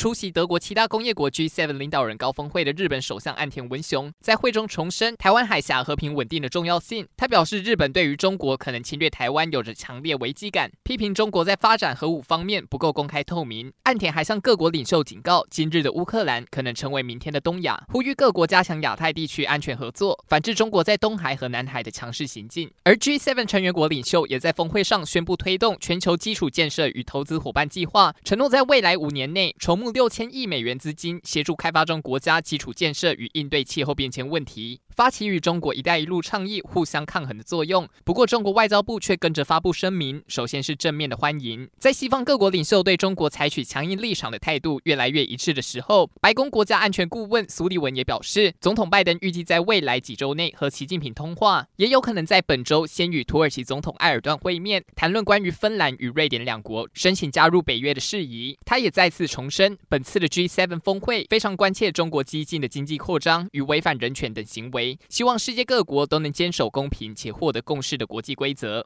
出席德国七大工业国 G7 领导人高峰会的日本首相岸田文雄在会中重申台湾海峡和平稳定的重要性。他表示，日本对于中国可能侵略台湾有着强烈危机感，批评中国在发展核武方面不够公开透明。岸田还向各国领袖警告，今日的乌克兰可能成为明天的东亚，呼吁各国加强亚太地区安全合作，反制中国在东海和南海的强势行径。而 G7 成员国领袖也在峰会上宣布推动全球基础建设与投资伙伴计划，承诺在未来五年内筹募六千亿美元资金，协助开发中国家基础建设与应对气候变迁问题。发起与中国“一带一路”倡议互相抗衡的作用。不过，中国外交部却跟着发布声明，首先是正面的欢迎。在西方各国领袖对中国采取强硬立场的态度越来越一致的时候，白宫国家安全顾问苏利文也表示，总统拜登预计在未来几周内和习近平通话，也有可能在本周先与土耳其总统埃尔段会面，谈论关于芬兰与瑞典两国申请加入北约的事宜。他也再次重申，本次的 G7 峰会非常关切中国激进的经济扩张与违反人权等行为希望世界各国都能坚守公平且获得共识的国际规则。